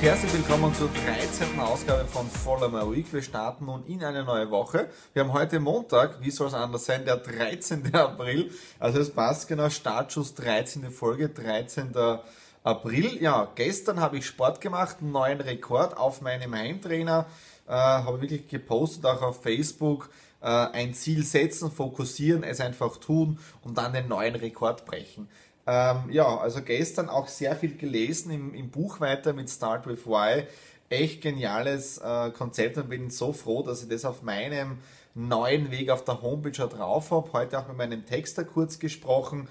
Herzlich willkommen zur 13. Ausgabe von Follow My Week. Wir starten nun in eine neue Woche. Wir haben heute Montag, wie soll es anders sein, der 13. April. Also es passt genau, Startschuss 13. Folge, 13. April. Ja, gestern habe ich Sport gemacht, einen neuen Rekord auf meinem Heimtrainer. Äh, habe wirklich gepostet, auch auf Facebook. Äh, ein Ziel setzen, fokussieren, es einfach tun und dann den neuen Rekord brechen. Ähm, ja, also gestern auch sehr viel gelesen im, im Buch weiter mit Start with Why. Echt geniales äh, Konzept und bin so froh, dass ich das auf meinem neuen Weg auf der Homepage schon drauf habe. Heute auch mit meinem Texter kurz gesprochen.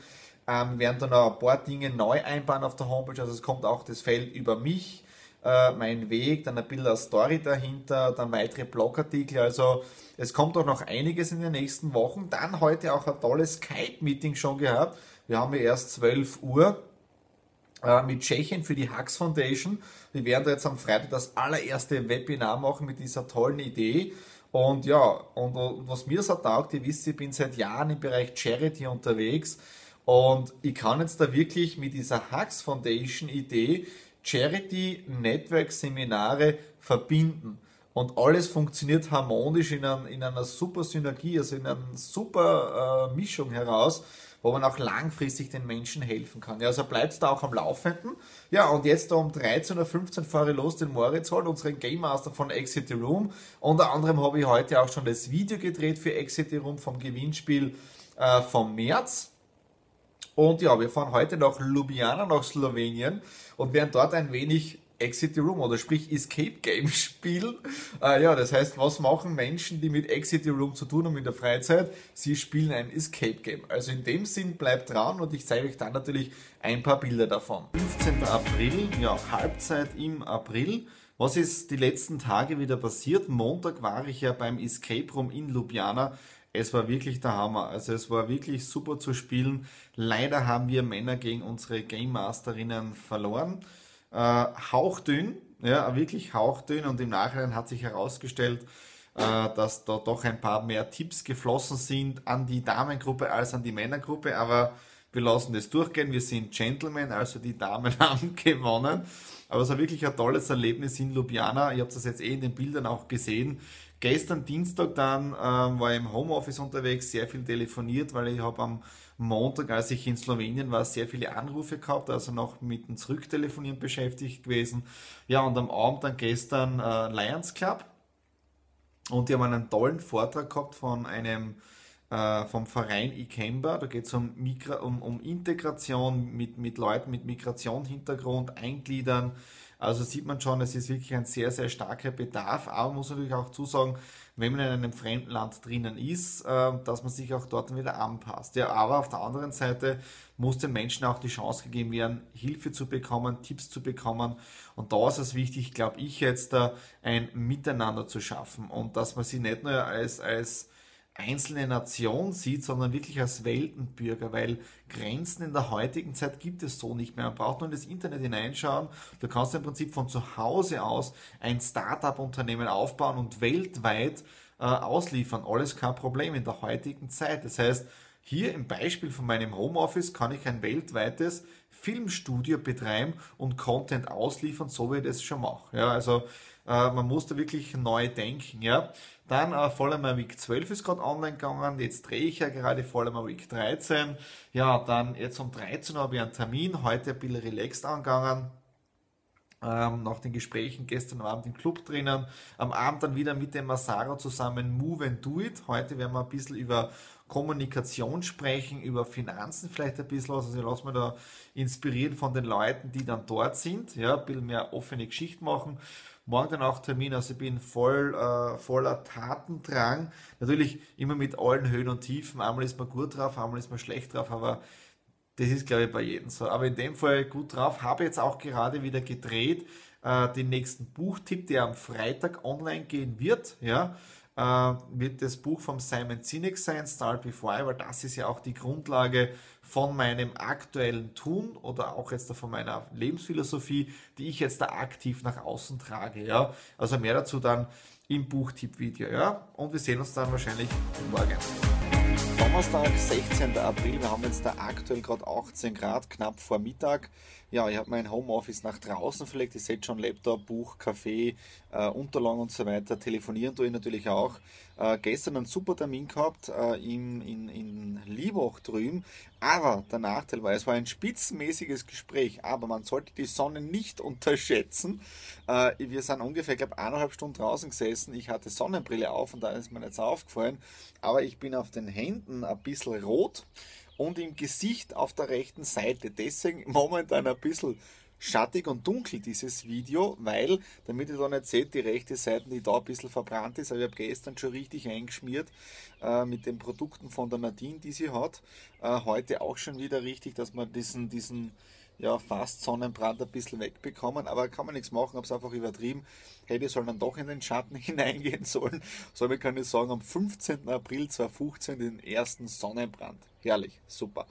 Ähm, werden dann noch ein paar Dinge neu einbauen auf der Homepage. Also es kommt auch das Feld über mich, äh, mein Weg, dann ein Bilder Story dahinter, dann weitere Blogartikel. Also es kommt auch noch einiges in den nächsten Wochen. Dann heute auch ein tolles Skype-Meeting schon gehabt wir haben ja erst 12 Uhr äh, mit Tschechien für die Hux Foundation. Wir werden da jetzt am Freitag das allererste Webinar machen mit dieser tollen Idee. Und ja, und, und was mir so taugt, ihr wisst, ich bin seit Jahren im Bereich Charity unterwegs und ich kann jetzt da wirklich mit dieser Hux Foundation Idee Charity Network Seminare verbinden. Und alles funktioniert harmonisch in, ein, in einer super Synergie, also in einer super äh, Mischung heraus wo man auch langfristig den Menschen helfen kann. Ja, also bleibt da auch am Laufenden. Ja, und jetzt um 13.15 Uhr fahre ich los den Moritz holen, unseren Game Master von Exit the Room. Unter anderem habe ich heute auch schon das Video gedreht für Exit the Room vom Gewinnspiel äh, vom März. Und ja, wir fahren heute nach Ljubljana, nach Slowenien und werden dort ein wenig Exit the Room oder sprich Escape Game spielen. Äh, ja, das heißt, was machen Menschen, die mit Exit the Room zu tun haben in der Freizeit? Sie spielen ein Escape Game. Also in dem Sinn bleibt dran und ich zeige euch dann natürlich ein paar Bilder davon. 15. April, ja, Halbzeit im April. Was ist die letzten Tage wieder passiert? Montag war ich ja beim Escape Room in Ljubljana. Es war wirklich der Hammer. Also es war wirklich super zu spielen. Leider haben wir Männer gegen unsere Game Masterinnen verloren äh, hauchdünn, ja, wirklich hauchdünn und im Nachhinein hat sich herausgestellt, äh, dass da doch ein paar mehr Tipps geflossen sind an die Damengruppe als an die Männergruppe, aber wir lassen das durchgehen, wir sind Gentlemen, also die Damen haben gewonnen. Aber es war wirklich ein tolles Erlebnis in Ljubljana. Ihr habt das jetzt eh in den Bildern auch gesehen. Gestern Dienstag dann ähm, war ich im Homeoffice unterwegs, sehr viel telefoniert, weil ich habe am Montag, als ich in Slowenien war, sehr viele Anrufe gehabt, also noch mit dem Zurücktelefonieren beschäftigt gewesen. Ja, und am Abend dann gestern äh, Lions Club und die haben einen tollen Vortrag gehabt von einem äh, vom Verein Ikemba. Da geht es um, um, um Integration mit, mit Leuten mit Migrationshintergrund, Eingliedern. Also sieht man schon, es ist wirklich ein sehr, sehr starker Bedarf. Aber man muss natürlich auch zusagen, wenn man in einem fremden Land drinnen ist, äh, dass man sich auch dort wieder anpasst. Ja, aber auf der anderen Seite muss den Menschen auch die Chance gegeben werden, Hilfe zu bekommen, Tipps zu bekommen. Und da ist es wichtig, glaube ich, jetzt ein Miteinander zu schaffen und dass man sie nicht nur als, als einzelne Nation sieht, sondern wirklich als Weltenbürger, weil Grenzen in der heutigen Zeit gibt es so nicht mehr. Man braucht nur in das Internet hineinschauen. Du kannst im Prinzip von zu Hause aus ein Startup-Unternehmen aufbauen und weltweit äh, ausliefern. Alles kein Problem in der heutigen Zeit. Das heißt, hier im Beispiel von meinem Homeoffice kann ich ein weltweites Filmstudio betreiben und Content ausliefern, so wie ich das schon mache. Ja, also man muss da wirklich neu denken. Ja. Dann äh, Vollmer Week 12 ist gerade online gegangen. Jetzt drehe ich ja gerade Vollmer Week 13. Ja, dann jetzt um 13 Uhr habe ich einen Termin. Heute ein bisschen relaxed angegangen. Ähm, nach den Gesprächen gestern Abend im Club drinnen. Am Abend dann wieder mit dem Masaro zusammen Move and Do It. Heute werden wir ein bisschen über Kommunikation sprechen, über Finanzen vielleicht ein bisschen was. Also ich lasse mich da inspirieren von den Leuten, die dann dort sind. Ja, ein bisschen mehr offene Geschichte machen. Morgen dann auch Termin, also ich bin voll, äh, voller Tatendrang. Natürlich immer mit allen Höhen und Tiefen. Einmal ist man gut drauf, einmal ist man schlecht drauf, aber das ist, glaube ich, bei jedem so. Aber in dem Fall gut drauf. Habe jetzt auch gerade wieder gedreht äh, den nächsten Buchtipp, der am Freitag online gehen wird. Ja, wird das Buch vom Simon Sinek sein, Start Before I, weil das ist ja auch die Grundlage von meinem aktuellen Tun oder auch jetzt von meiner Lebensphilosophie, die ich jetzt da aktiv nach außen trage. Ja, also mehr dazu dann im Buchtipp-Video. Ja, und wir sehen uns dann wahrscheinlich morgen. Donnerstag, 16. April. Wir haben jetzt da aktuell gerade 18 Grad, knapp vor Mittag. Ja, ich habe mein Homeoffice nach draußen verlegt. Ihr seht schon Laptop, Buch, Kaffee, äh, Unterlagen und so weiter. Telefonieren tue ich natürlich auch. Äh, gestern einen super Termin gehabt äh, in, in, in Liebach drüben. Aber der Nachteil war, es war ein spitzenmäßiges Gespräch. Aber man sollte die Sonne nicht unterschätzen. Äh, wir sind ungefähr, glaube eineinhalb Stunden draußen gesessen. Ich hatte Sonnenbrille auf und da ist mir so aufgefallen. Aber ich bin auf den Händen ein bisschen rot und im Gesicht auf der rechten Seite. Deswegen momentan ein bisschen schattig und dunkel dieses Video, weil, damit ihr da nicht seht, die rechte Seite, die da ein bisschen verbrannt ist, aber ich habe gestern schon richtig eingeschmiert äh, mit den Produkten von der Nadine, die sie hat. Äh, heute auch schon wieder richtig, dass man diesen, diesen ja, fast Sonnenbrand ein bisschen wegbekommen, aber kann man nichts machen, habe es einfach übertrieben. Hätte sollen dann doch in den Schatten hineingehen sollen. Somit kann ich sagen, am 15. April 2015 den ersten Sonnenbrand. Herrlich, super.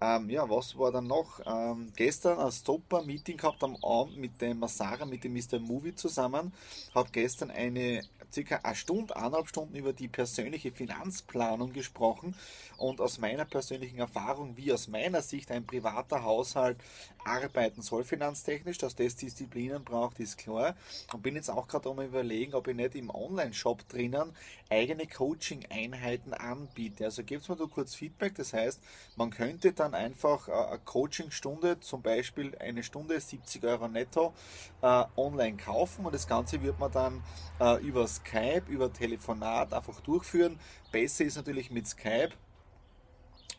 Ähm, ja, was war dann noch? Ähm, gestern ein Stopper-Meeting gehabt am Abend mit dem Masara, mit dem Mr. Movie zusammen. Habe gestern eine circa eine Stunde, eineinhalb Stunden über die persönliche Finanzplanung gesprochen und aus meiner persönlichen Erfahrung, wie aus meiner Sicht ein privater Haushalt arbeiten soll finanztechnisch, dass das Disziplinen braucht, ist klar. Und bin jetzt auch gerade am überlegen, ob ich nicht im Online-Shop drinnen eigene Coaching-Einheiten anbiete. Also gebt mir da kurz Feedback, das heißt, man könnte dann einfach äh, eine Coaching-Stunde, zum Beispiel eine Stunde 70 Euro netto, äh, online kaufen und das Ganze wird man dann äh, über Skype, über Telefonat einfach durchführen. Besser ist natürlich mit Skype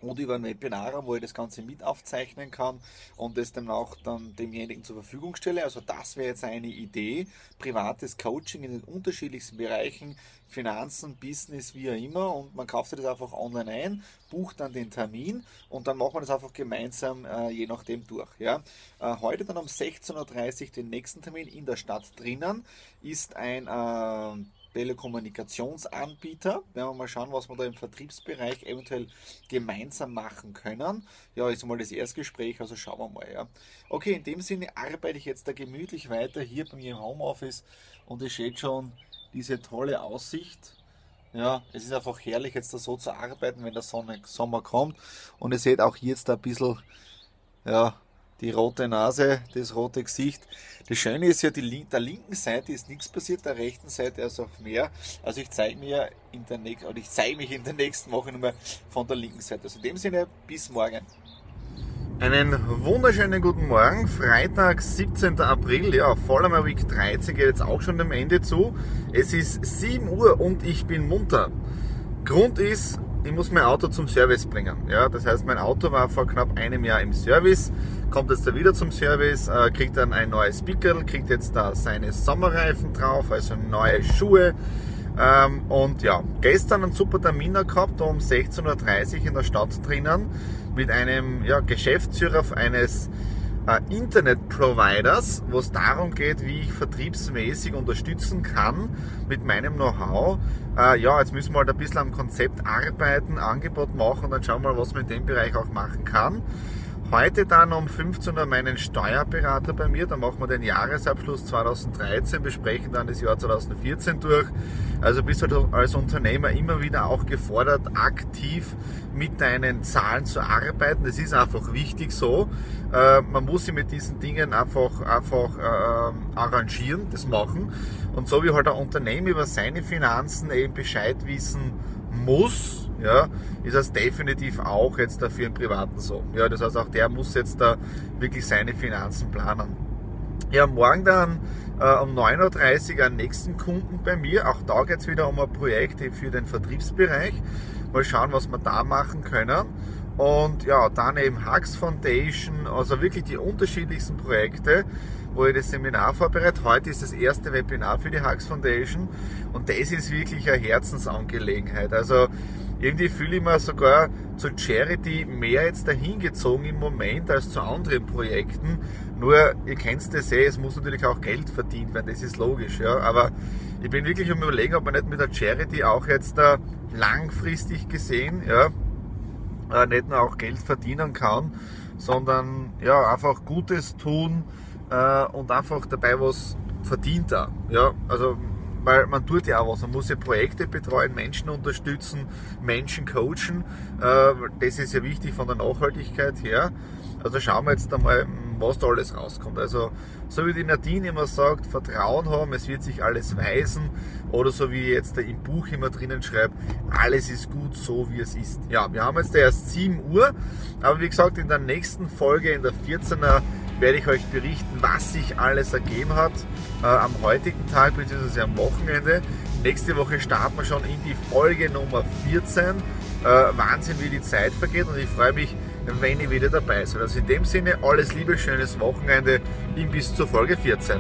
und über ein Webinar, wo ich das Ganze mit aufzeichnen kann und es dann auch dann demjenigen zur Verfügung stelle. Also das wäre jetzt eine Idee, privates Coaching in den unterschiedlichsten Bereichen, Finanzen, Business, wie auch immer und man kauft sich das einfach online ein, bucht dann den Termin und dann machen wir das einfach gemeinsam äh, je nachdem durch. Ja. Äh, heute dann um 16.30 Uhr den nächsten Termin in der Stadt drinnen ist ein äh, Telekommunikationsanbieter. Werden wir mal schauen, was wir da im Vertriebsbereich eventuell gemeinsam machen können. Ja, ist mal das Erstgespräch, also schauen wir mal. Ja. Okay, in dem Sinne arbeite ich jetzt da gemütlich weiter hier bei mir im Homeoffice und ihr seht schon diese tolle Aussicht. Ja, es ist einfach herrlich jetzt da so zu arbeiten, wenn der Sonne, Sommer kommt. Und ihr seht auch jetzt ein bisschen, ja, die rote Nase, das rote Gesicht. Das Schöne ist ja, die, der linken Seite ist nichts passiert, der rechten Seite ist auch mehr. Also ich zeige mir in der nächsten, ich zeige mich in der nächsten Woche nochmal von der linken Seite. Also in dem Sinne, bis morgen. Einen wunderschönen guten Morgen, Freitag, 17. April, ja, Vollmer Week 13 geht jetzt auch schon dem Ende zu. Es ist 7 Uhr und ich bin munter. Grund ist, ich muss mein Auto zum Service bringen. Ja, das heißt, mein Auto war vor knapp einem Jahr im Service kommt jetzt da wieder zum Service, äh, kriegt dann ein neues Pickel, kriegt jetzt da seine Sommerreifen drauf, also neue Schuhe. Ähm, und ja, gestern einen super Termin gehabt um 16.30 Uhr in der Stadt drinnen mit einem ja, Geschäftsführer eines äh, Internet-Providers, wo es darum geht, wie ich vertriebsmäßig unterstützen kann mit meinem Know-how. Äh, ja, jetzt müssen wir halt ein bisschen am Konzept arbeiten, Angebot machen und dann schauen wir mal, was man in dem Bereich auch machen kann. Heute dann um 15 Uhr meinen Steuerberater bei mir, da machen wir den Jahresabschluss 2013, besprechen dann das Jahr 2014 durch. Also bist du halt als Unternehmer immer wieder auch gefordert, aktiv mit deinen Zahlen zu arbeiten. Das ist einfach wichtig so. Äh, man muss sich mit diesen Dingen einfach, einfach äh, arrangieren, das machen. Und so wie halt ein Unternehmen über seine Finanzen eben Bescheid wissen muss, ja, ist das definitiv auch jetzt dafür im Privaten so. Ja, das heißt, auch der muss jetzt da wirklich seine Finanzen planen. Ja, morgen dann äh, um 9.30 Uhr einen nächsten Kunden bei mir. Auch da geht es wieder um ein Projekt für den Vertriebsbereich. Mal schauen, was wir da machen können. Und ja, dann eben Hux Foundation, also wirklich die unterschiedlichsten Projekte, wo ich das Seminar vorbereite. Heute ist das erste Webinar für die Hux Foundation und das ist wirklich eine Herzensangelegenheit. Also irgendwie fühle ich mir sogar zu Charity mehr jetzt dahin gezogen im Moment als zu anderen Projekten. Nur, ihr kennt das eh, es muss natürlich auch Geld verdient werden, das ist logisch, ja. Aber ich bin wirklich um überlegen, ob man nicht mit der Charity auch jetzt da langfristig gesehen, ja, äh, nicht nur auch Geld verdienen kann, sondern ja, einfach Gutes tun äh, und einfach dabei was verdient da. Ja, also weil man tut ja auch was. Man muss ja Projekte betreuen, Menschen unterstützen, Menschen coachen. Äh, das ist ja wichtig von der Nachhaltigkeit her. Also schauen wir jetzt einmal, was da alles rauskommt. Also so wie die Nadine immer sagt, Vertrauen haben, es wird sich alles weisen. Oder so wie jetzt der im Buch immer drinnen schreibt, alles ist gut so wie es ist. Ja, wir haben jetzt erst 7 Uhr, aber wie gesagt, in der nächsten Folge, in der 14er, werde ich euch berichten, was sich alles ergeben hat äh, am heutigen Tag bzw. am Wochenende. Nächste Woche starten wir schon in die Folge Nummer 14. Äh, Wahnsinn, wie die Zeit vergeht und ich freue mich, wenn ihr wieder dabei seid. Also in dem Sinne, alles Liebe, schönes Wochenende, bis zur Folge 14.